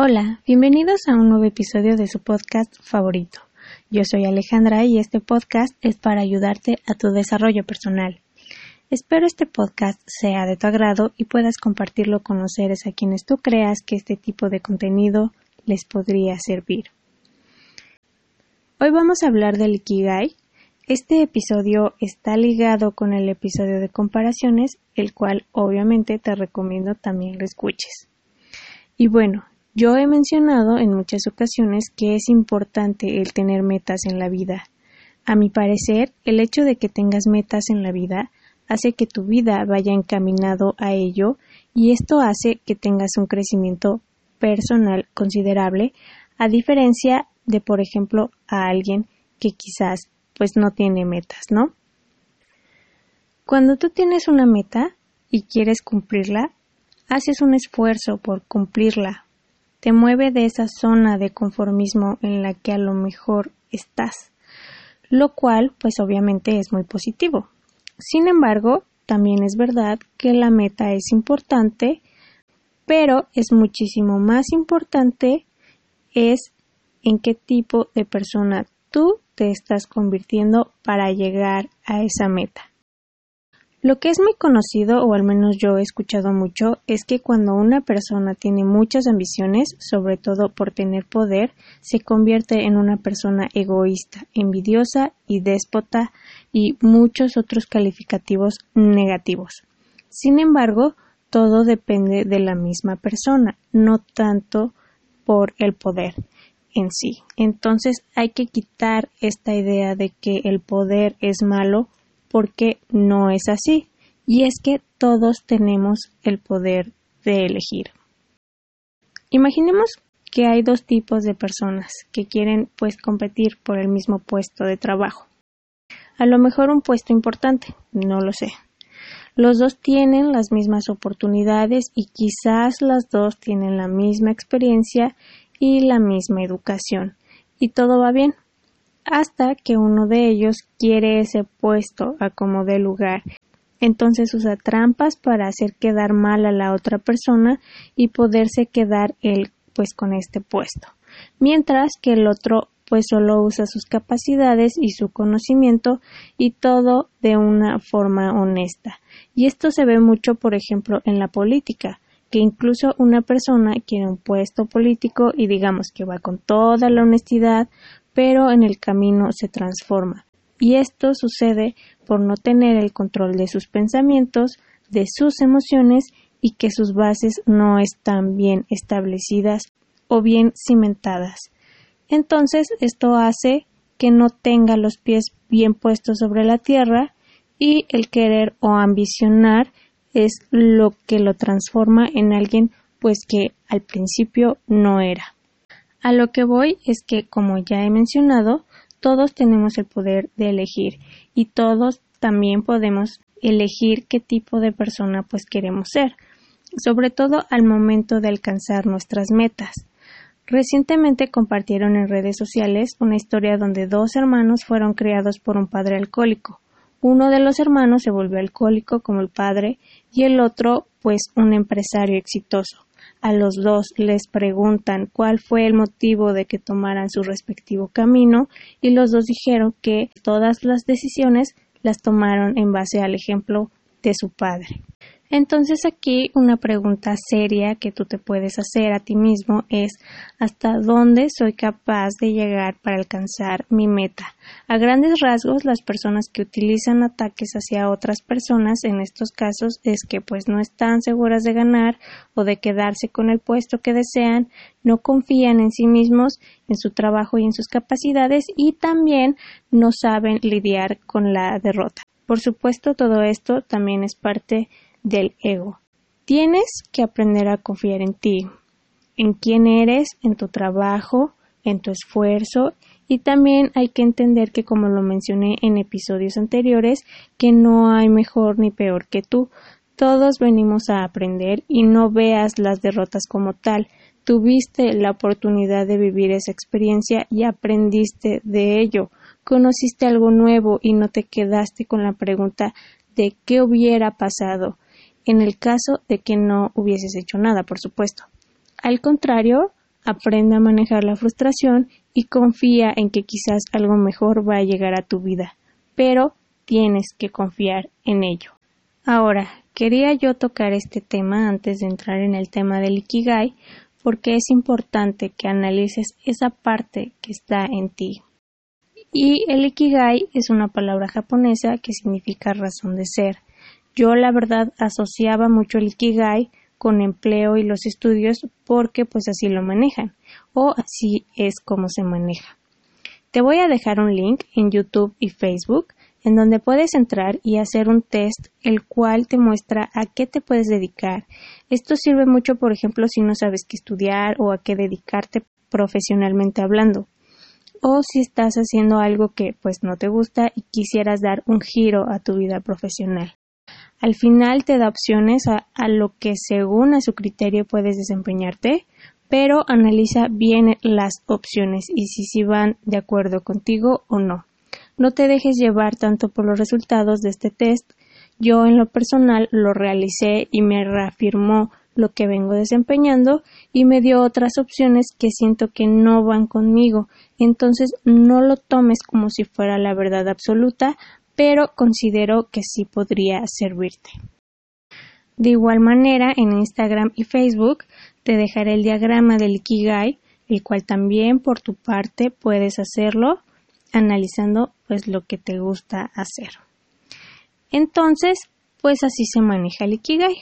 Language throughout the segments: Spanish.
Hola, bienvenidos a un nuevo episodio de su podcast favorito. Yo soy Alejandra y este podcast es para ayudarte a tu desarrollo personal. Espero este podcast sea de tu agrado y puedas compartirlo con los seres a quienes tú creas que este tipo de contenido les podría servir. Hoy vamos a hablar del Ikigai. Este episodio está ligado con el episodio de comparaciones, el cual obviamente te recomiendo también lo escuches. Y bueno, yo he mencionado en muchas ocasiones que es importante el tener metas en la vida. A mi parecer, el hecho de que tengas metas en la vida hace que tu vida vaya encaminado a ello y esto hace que tengas un crecimiento personal considerable a diferencia de por ejemplo a alguien que quizás pues no tiene metas, ¿no? Cuando tú tienes una meta y quieres cumplirla, haces un esfuerzo por cumplirla, te mueve de esa zona de conformismo en la que a lo mejor estás, lo cual pues obviamente es muy positivo. Sin embargo, también es verdad que la meta es importante, pero es muchísimo más importante es en qué tipo de persona tú te estás convirtiendo para llegar a esa meta. Lo que es muy conocido, o al menos yo he escuchado mucho, es que cuando una persona tiene muchas ambiciones, sobre todo por tener poder, se convierte en una persona egoísta, envidiosa y déspota y muchos otros calificativos negativos. Sin embargo, todo depende de la misma persona, no tanto por el poder en sí. Entonces hay que quitar esta idea de que el poder es malo porque no es así, y es que todos tenemos el poder de elegir. Imaginemos que hay dos tipos de personas que quieren pues competir por el mismo puesto de trabajo. A lo mejor un puesto importante, no lo sé. Los dos tienen las mismas oportunidades y quizás las dos tienen la misma experiencia y la misma educación. Y todo va bien hasta que uno de ellos quiere ese puesto a como de lugar. Entonces usa trampas para hacer quedar mal a la otra persona y poderse quedar él pues con este puesto. Mientras que el otro pues solo usa sus capacidades y su conocimiento y todo de una forma honesta. Y esto se ve mucho, por ejemplo, en la política, que incluso una persona quiere un puesto político y digamos que va con toda la honestidad, pero en el camino se transforma. Y esto sucede por no tener el control de sus pensamientos, de sus emociones y que sus bases no están bien establecidas o bien cimentadas. Entonces esto hace que no tenga los pies bien puestos sobre la tierra y el querer o ambicionar es lo que lo transforma en alguien pues que al principio no era. A lo que voy es que, como ya he mencionado, todos tenemos el poder de elegir y todos también podemos elegir qué tipo de persona pues queremos ser, sobre todo al momento de alcanzar nuestras metas. Recientemente compartieron en redes sociales una historia donde dos hermanos fueron criados por un padre alcohólico. Uno de los hermanos se volvió alcohólico como el padre y el otro pues un empresario exitoso a los dos les preguntan cuál fue el motivo de que tomaran su respectivo camino y los dos dijeron que todas las decisiones las tomaron en base al ejemplo de su padre. Entonces aquí una pregunta seria que tú te puedes hacer a ti mismo es ¿hasta dónde soy capaz de llegar para alcanzar mi meta? A grandes rasgos, las personas que utilizan ataques hacia otras personas en estos casos es que pues no están seguras de ganar o de quedarse con el puesto que desean, no confían en sí mismos, en su trabajo y en sus capacidades y también no saben lidiar con la derrota. Por supuesto, todo esto también es parte del ego. Tienes que aprender a confiar en ti, en quién eres, en tu trabajo, en tu esfuerzo y también hay que entender que como lo mencioné en episodios anteriores, que no hay mejor ni peor que tú. Todos venimos a aprender y no veas las derrotas como tal. Tuviste la oportunidad de vivir esa experiencia y aprendiste de ello. Conociste algo nuevo y no te quedaste con la pregunta de qué hubiera pasado en el caso de que no hubieses hecho nada, por supuesto. Al contrario, aprende a manejar la frustración y confía en que quizás algo mejor va a llegar a tu vida, pero tienes que confiar en ello. Ahora, quería yo tocar este tema antes de entrar en el tema del Ikigai, porque es importante que analices esa parte que está en ti. Y el Ikigai es una palabra japonesa que significa razón de ser. Yo la verdad asociaba mucho el Ikigai con empleo y los estudios porque pues así lo manejan o así es como se maneja. Te voy a dejar un link en YouTube y Facebook en donde puedes entrar y hacer un test el cual te muestra a qué te puedes dedicar. Esto sirve mucho, por ejemplo, si no sabes qué estudiar o a qué dedicarte profesionalmente hablando. O si estás haciendo algo que pues no te gusta y quisieras dar un giro a tu vida profesional. Al final te da opciones a, lo que según a su criterio puedes desempeñarte, pero analiza bien las opciones y si sí van de acuerdo contigo o no. No te dejes llevar tanto por los resultados de este test. Yo en lo personal lo realicé y me reafirmó lo que vengo desempeñando y me dio otras opciones que siento que no van conmigo. Entonces no lo tomes como si fuera la verdad absoluta, pero considero que sí podría servirte. De igual manera, en Instagram y Facebook te dejaré el diagrama del Ikigai, el cual también por tu parte puedes hacerlo analizando pues lo que te gusta hacer. Entonces, pues así se maneja el Ikigai.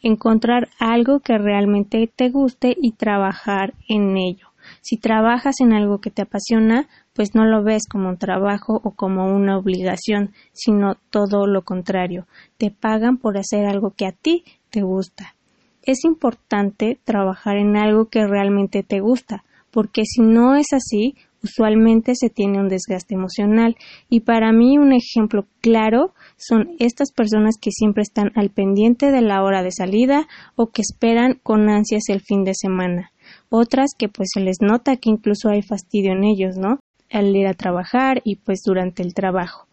Encontrar algo que realmente te guste y trabajar en ello. Si trabajas en algo que te apasiona, pues no lo ves como un trabajo o como una obligación, sino todo lo contrario. Te pagan por hacer algo que a ti te gusta. Es importante trabajar en algo que realmente te gusta, porque si no es así, usualmente se tiene un desgaste emocional y para mí un ejemplo claro son estas personas que siempre están al pendiente de la hora de salida o que esperan con ansias el fin de semana. Otras que pues se les nota que incluso hay fastidio en ellos, ¿no? Al ir a trabajar y pues durante el trabajo.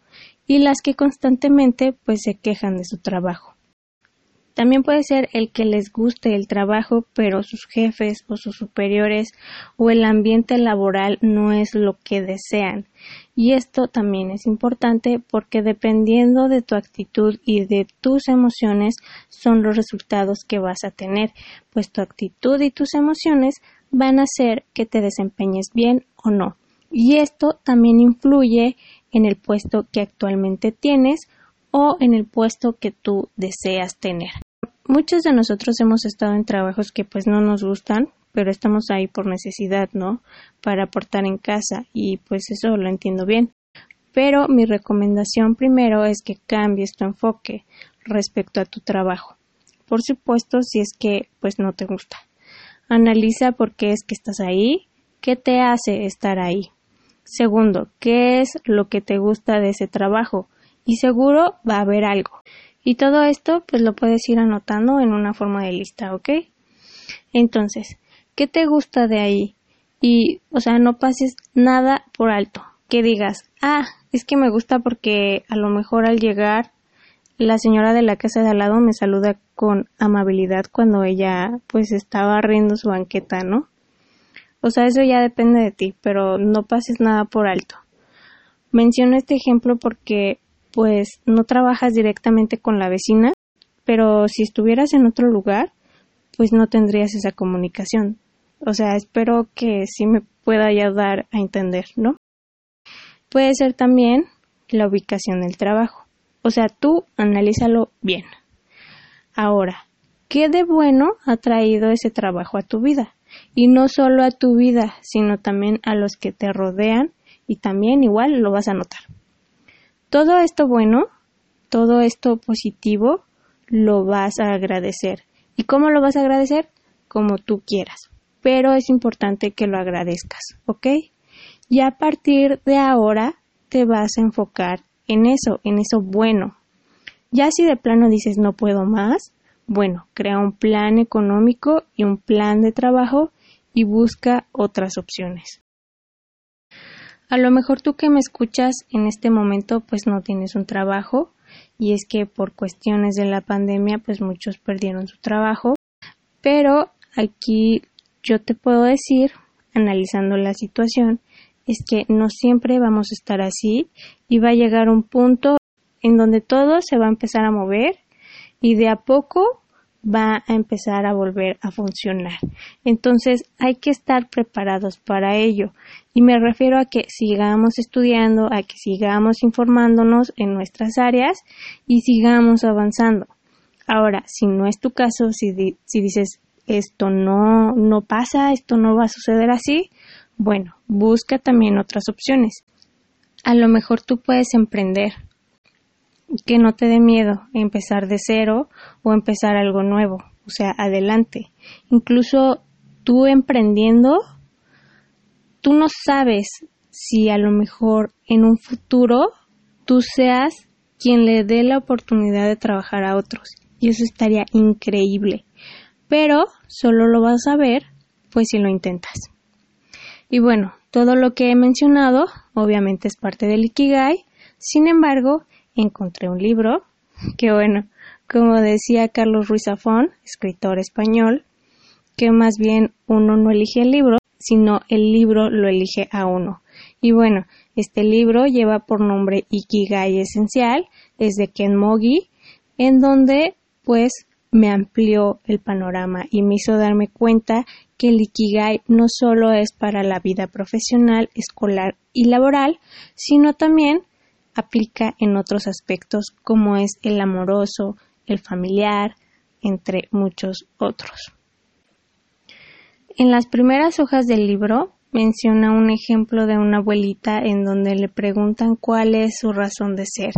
Y las que constantemente pues se quejan de su trabajo. También puede ser el que les guste el trabajo, pero sus jefes o sus superiores o el ambiente laboral no es lo que desean. Y esto también es importante porque dependiendo de tu actitud y de tus emociones son los resultados que vas a tener, pues tu actitud y tus emociones van a hacer que te desempeñes bien o no. Y esto también influye en el puesto que actualmente tienes o en el puesto que tú deseas tener. Muchos de nosotros hemos estado en trabajos que pues no nos gustan, pero estamos ahí por necesidad, ¿no? Para aportar en casa y pues eso lo entiendo bien. Pero mi recomendación primero es que cambies tu enfoque respecto a tu trabajo. Por supuesto, si es que pues no te gusta. Analiza por qué es que estás ahí, qué te hace estar ahí. Segundo, qué es lo que te gusta de ese trabajo y seguro va a haber algo. Y todo esto pues lo puedes ir anotando en una forma de lista, ¿ok? Entonces, ¿qué te gusta de ahí? Y, o sea, no pases nada por alto. Que digas, ah, es que me gusta porque a lo mejor al llegar la señora de la casa de al lado me saluda con amabilidad cuando ella pues estaba riendo su banqueta, ¿no? O sea, eso ya depende de ti, pero no pases nada por alto. Menciono este ejemplo porque pues no trabajas directamente con la vecina, pero si estuvieras en otro lugar, pues no tendrías esa comunicación. O sea, espero que sí me pueda ayudar a entender, ¿no? Puede ser también la ubicación del trabajo. O sea, tú analízalo bien. Ahora, ¿qué de bueno ha traído ese trabajo a tu vida? Y no solo a tu vida, sino también a los que te rodean y también igual lo vas a notar. Todo esto bueno, todo esto positivo, lo vas a agradecer. ¿Y cómo lo vas a agradecer? Como tú quieras. Pero es importante que lo agradezcas, ¿ok? Y a partir de ahora te vas a enfocar en eso, en eso bueno. Ya si de plano dices no puedo más, bueno, crea un plan económico y un plan de trabajo y busca otras opciones. A lo mejor tú que me escuchas en este momento pues no tienes un trabajo y es que por cuestiones de la pandemia pues muchos perdieron su trabajo, pero aquí yo te puedo decir, analizando la situación, es que no siempre vamos a estar así y va a llegar un punto en donde todo se va a empezar a mover y de a poco va a empezar a volver a funcionar. Entonces hay que estar preparados para ello. Y me refiero a que sigamos estudiando, a que sigamos informándonos en nuestras áreas y sigamos avanzando. Ahora, si no es tu caso, si, si dices esto no, no pasa, esto no va a suceder así, bueno, busca también otras opciones. A lo mejor tú puedes emprender, que no te dé miedo empezar de cero o empezar algo nuevo, o sea, adelante. Incluso tú emprendiendo, tú no sabes si a lo mejor en un futuro tú seas quien le dé la oportunidad de trabajar a otros. Y eso estaría increíble. Pero solo lo vas a ver pues si lo intentas. Y bueno, todo lo que he mencionado obviamente es parte del Ikigai. Sin embargo, encontré un libro que bueno, como decía Carlos Ruiz Zafón, escritor español, que más bien uno no elige el libro, sino el libro lo elige a uno. Y bueno, este libro lleva por nombre Ikigai Esencial, es de Ken Mogi, en donde pues me amplió el panorama y me hizo darme cuenta que el Ikigai no solo es para la vida profesional, escolar y laboral, sino también aplica en otros aspectos como es el amoroso, el familiar, entre muchos otros. En las primeras hojas del libro menciona un ejemplo de una abuelita en donde le preguntan cuál es su razón de ser.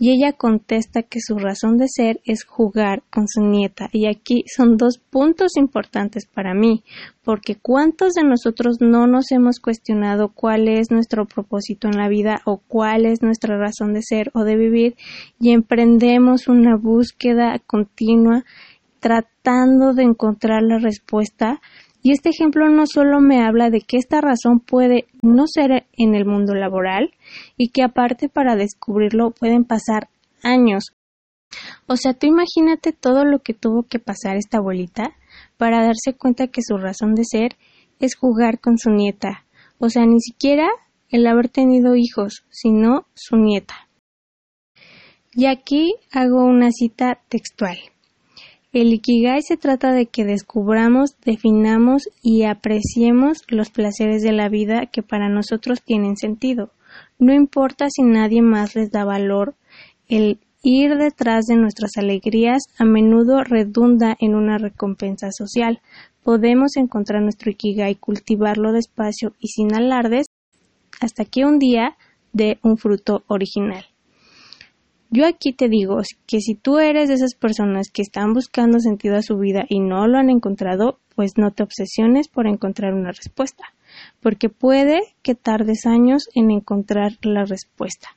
Y ella contesta que su razón de ser es jugar con su nieta. Y aquí son dos puntos importantes para mí porque cuántos de nosotros no nos hemos cuestionado cuál es nuestro propósito en la vida o cuál es nuestra razón de ser o de vivir y emprendemos una búsqueda continua tratando de encontrar la respuesta y este ejemplo no solo me habla de que esta razón puede no ser en el mundo laboral y que aparte para descubrirlo pueden pasar años. O sea, tú imagínate todo lo que tuvo que pasar esta abuelita para darse cuenta que su razón de ser es jugar con su nieta. O sea, ni siquiera el haber tenido hijos, sino su nieta. Y aquí hago una cita textual. El Ikigai se trata de que descubramos, definamos y apreciemos los placeres de la vida que para nosotros tienen sentido. No importa si nadie más les da valor, el ir detrás de nuestras alegrías a menudo redunda en una recompensa social. Podemos encontrar nuestro Ikigai, cultivarlo despacio y sin alardes hasta que un día dé un fruto original. Yo aquí te digo que si tú eres de esas personas que están buscando sentido a su vida y no lo han encontrado, pues no te obsesiones por encontrar una respuesta, porque puede que tardes años en encontrar la respuesta.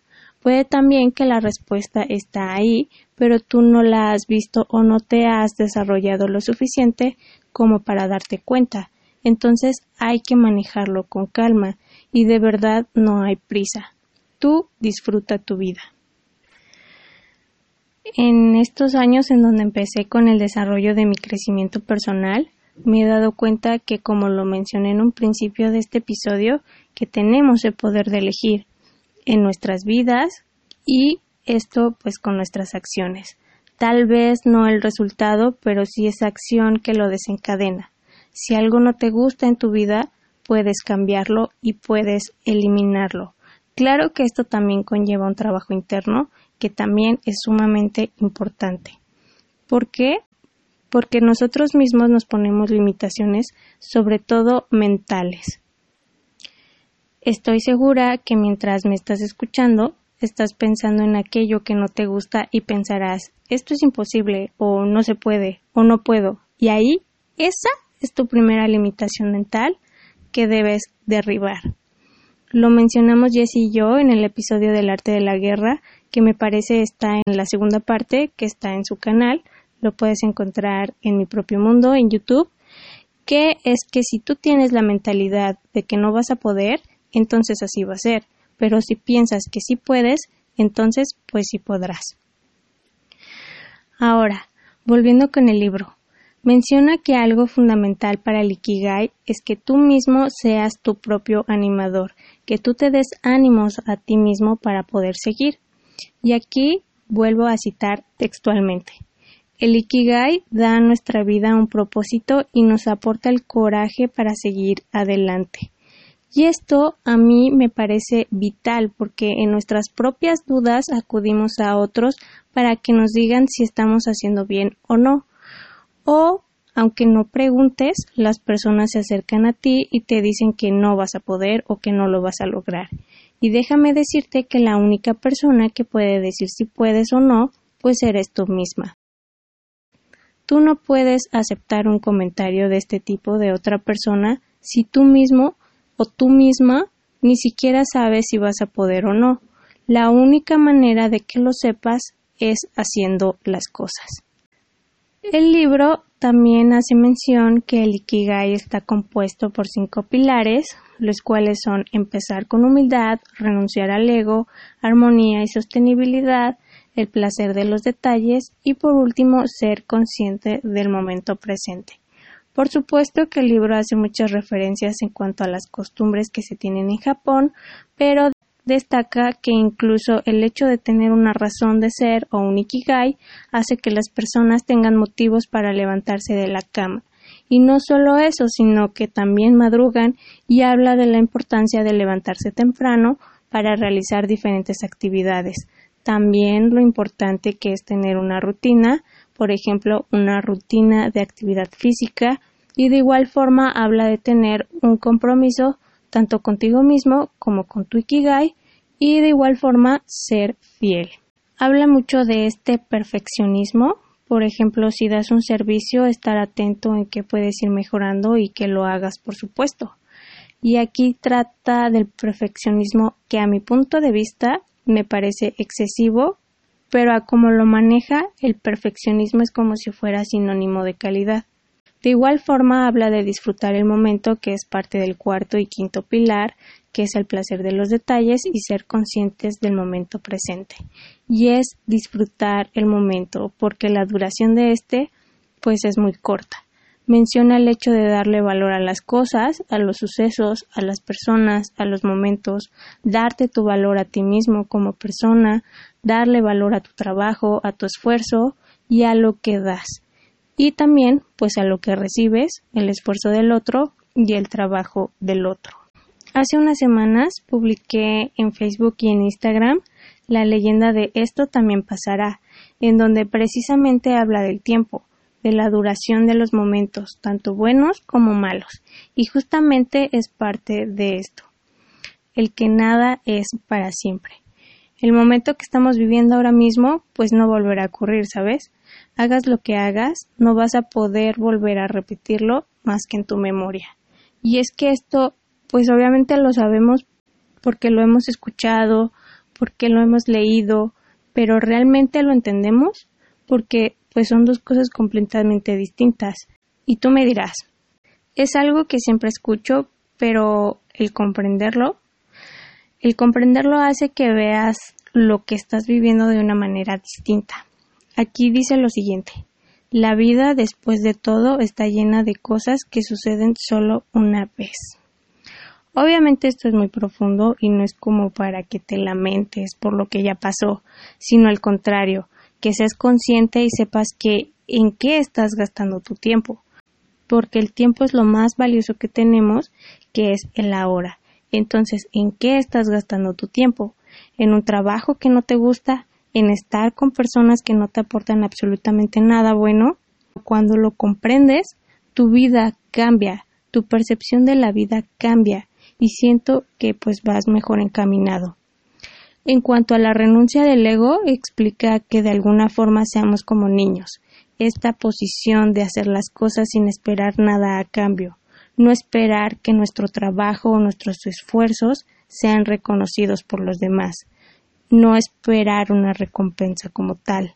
Puede también que la respuesta está ahí, pero tú no la has visto o no te has desarrollado lo suficiente como para darte cuenta. Entonces hay que manejarlo con calma y de verdad no hay prisa. Tú disfruta tu vida en estos años en donde empecé con el desarrollo de mi crecimiento personal, me he dado cuenta que, como lo mencioné en un principio de este episodio, que tenemos el poder de elegir en nuestras vidas y esto pues con nuestras acciones. Tal vez no el resultado, pero sí esa acción que lo desencadena. Si algo no te gusta en tu vida, puedes cambiarlo y puedes eliminarlo. Claro que esto también conlleva un trabajo interno que también es sumamente importante. ¿Por qué? Porque nosotros mismos nos ponemos limitaciones, sobre todo mentales. Estoy segura que mientras me estás escuchando, estás pensando en aquello que no te gusta y pensarás, esto es imposible, o no se puede, o no puedo. Y ahí, esa es tu primera limitación mental que debes derribar. Lo mencionamos Jess y yo en el episodio del arte de la guerra que me parece está en la segunda parte, que está en su canal. Lo puedes encontrar en mi propio mundo, en YouTube, que es que si tú tienes la mentalidad de que no vas a poder, entonces así va a ser. Pero si piensas que sí puedes, entonces pues sí podrás. Ahora, volviendo con el libro. Menciona que algo fundamental para el Ikigai es que tú mismo seas tu propio animador, que tú te des ánimos a ti mismo para poder seguir. Y aquí vuelvo a citar textualmente. El Ikigai da a nuestra vida un propósito y nos aporta el coraje para seguir adelante. Y esto a mí me parece vital porque en nuestras propias dudas acudimos a otros para que nos digan si estamos haciendo bien o no. O, aunque no preguntes, las personas se acercan a ti y te dicen que no vas a poder o que no lo vas a lograr. Y déjame decirte que la única persona que puede decir si puedes o no, pues eres tú misma. Tú no puedes aceptar un comentario de este tipo de otra persona si tú mismo o tú misma ni siquiera sabes si vas a poder o no. La única manera de que lo sepas es haciendo las cosas. El libro también hace mención que el Ikigai está compuesto por cinco pilares, los cuales son empezar con humildad, renunciar al ego, armonía y sostenibilidad, el placer de los detalles y por último ser consciente del momento presente. Por supuesto que el libro hace muchas referencias en cuanto a las costumbres que se tienen en Japón, pero destaca que incluso el hecho de tener una razón de ser o un ikigai hace que las personas tengan motivos para levantarse de la cama. Y no solo eso, sino que también madrugan y habla de la importancia de levantarse temprano para realizar diferentes actividades. También lo importante que es tener una rutina, por ejemplo, una rutina de actividad física y de igual forma habla de tener un compromiso tanto contigo mismo como con tu Ikigai y de igual forma ser fiel. Habla mucho de este perfeccionismo, por ejemplo, si das un servicio, estar atento en que puedes ir mejorando y que lo hagas, por supuesto. Y aquí trata del perfeccionismo que a mi punto de vista me parece excesivo pero a como lo maneja, el perfeccionismo es como si fuera sinónimo de calidad. De igual forma habla de disfrutar el momento, que es parte del cuarto y quinto pilar, que es el placer de los detalles y ser conscientes del momento presente. Y es disfrutar el momento, porque la duración de este pues es muy corta. Menciona el hecho de darle valor a las cosas, a los sucesos, a las personas, a los momentos, darte tu valor a ti mismo como persona, darle valor a tu trabajo, a tu esfuerzo y a lo que das. Y también, pues, a lo que recibes, el esfuerzo del otro y el trabajo del otro. Hace unas semanas publiqué en Facebook y en Instagram la leyenda de Esto también pasará, en donde precisamente habla del tiempo, de la duración de los momentos, tanto buenos como malos, y justamente es parte de esto, el que nada es para siempre. El momento que estamos viviendo ahora mismo, pues no volverá a ocurrir, ¿sabes? Hagas lo que hagas, no vas a poder volver a repetirlo más que en tu memoria. Y es que esto, pues obviamente lo sabemos porque lo hemos escuchado, porque lo hemos leído, pero realmente lo entendemos porque pues son dos cosas completamente distintas. Y tú me dirás, es algo que siempre escucho, pero el comprenderlo el comprenderlo hace que veas lo que estás viviendo de una manera distinta. Aquí dice lo siguiente. La vida después de todo está llena de cosas que suceden solo una vez. Obviamente esto es muy profundo y no es como para que te lamentes por lo que ya pasó, sino al contrario, que seas consciente y sepas que en qué estás gastando tu tiempo, porque el tiempo es lo más valioso que tenemos, que es el ahora. Entonces, ¿en qué estás gastando tu tiempo? ¿En un trabajo que no te gusta? ¿En estar con personas que no te aportan absolutamente nada bueno? Cuando lo comprendes, tu vida cambia, tu percepción de la vida cambia y siento que pues vas mejor encaminado. En cuanto a la renuncia del ego, explica que de alguna forma seamos como niños, esta posición de hacer las cosas sin esperar nada a cambio, no esperar que nuestro trabajo o nuestros esfuerzos sean reconocidos por los demás, no esperar una recompensa como tal.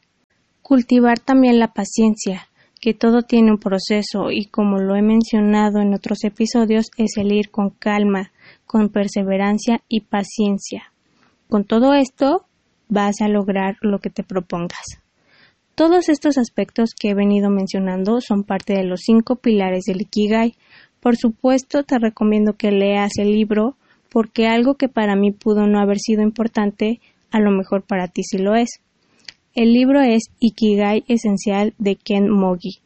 Cultivar también la paciencia, que todo tiene un proceso y como lo he mencionado en otros episodios es el ir con calma, con perseverancia y paciencia. Con todo esto vas a lograr lo que te propongas. Todos estos aspectos que he venido mencionando son parte de los cinco pilares del Ikigai. Por supuesto, te recomiendo que leas el libro porque algo que para mí pudo no haber sido importante, a lo mejor para ti sí lo es. El libro es Ikigai Esencial de Ken Mogi.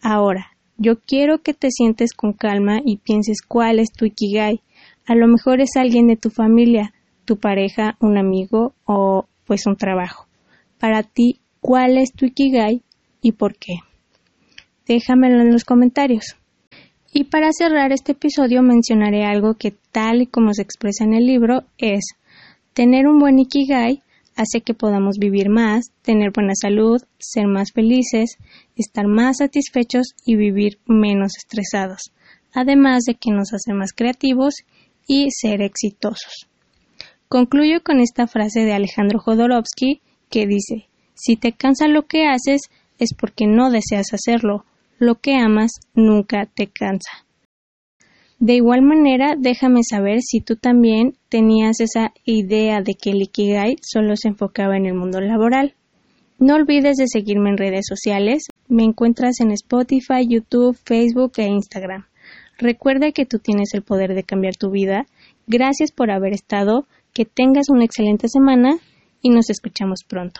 Ahora, yo quiero que te sientes con calma y pienses cuál es tu Ikigai. A lo mejor es alguien de tu familia, tu pareja, un amigo o pues un trabajo. Para ti, ¿cuál es tu Ikigai y por qué? Déjamelo en los comentarios. Y para cerrar este episodio mencionaré algo que tal y como se expresa en el libro es tener un buen Ikigai hace que podamos vivir más, tener buena salud, ser más felices, estar más satisfechos y vivir menos estresados, además de que nos hace más creativos y ser exitosos. Concluyo con esta frase de Alejandro Jodorowsky que dice Si te cansa lo que haces es porque no deseas hacerlo, lo que amas nunca te cansa. De igual manera, déjame saber si tú también tenías esa idea de que el Ikigai solo se enfocaba en el mundo laboral. No olvides de seguirme en redes sociales. Me encuentras en Spotify, YouTube, Facebook e Instagram. Recuerda que tú tienes el poder de cambiar tu vida. Gracias por haber estado. Que tengas una excelente semana y nos escuchamos pronto.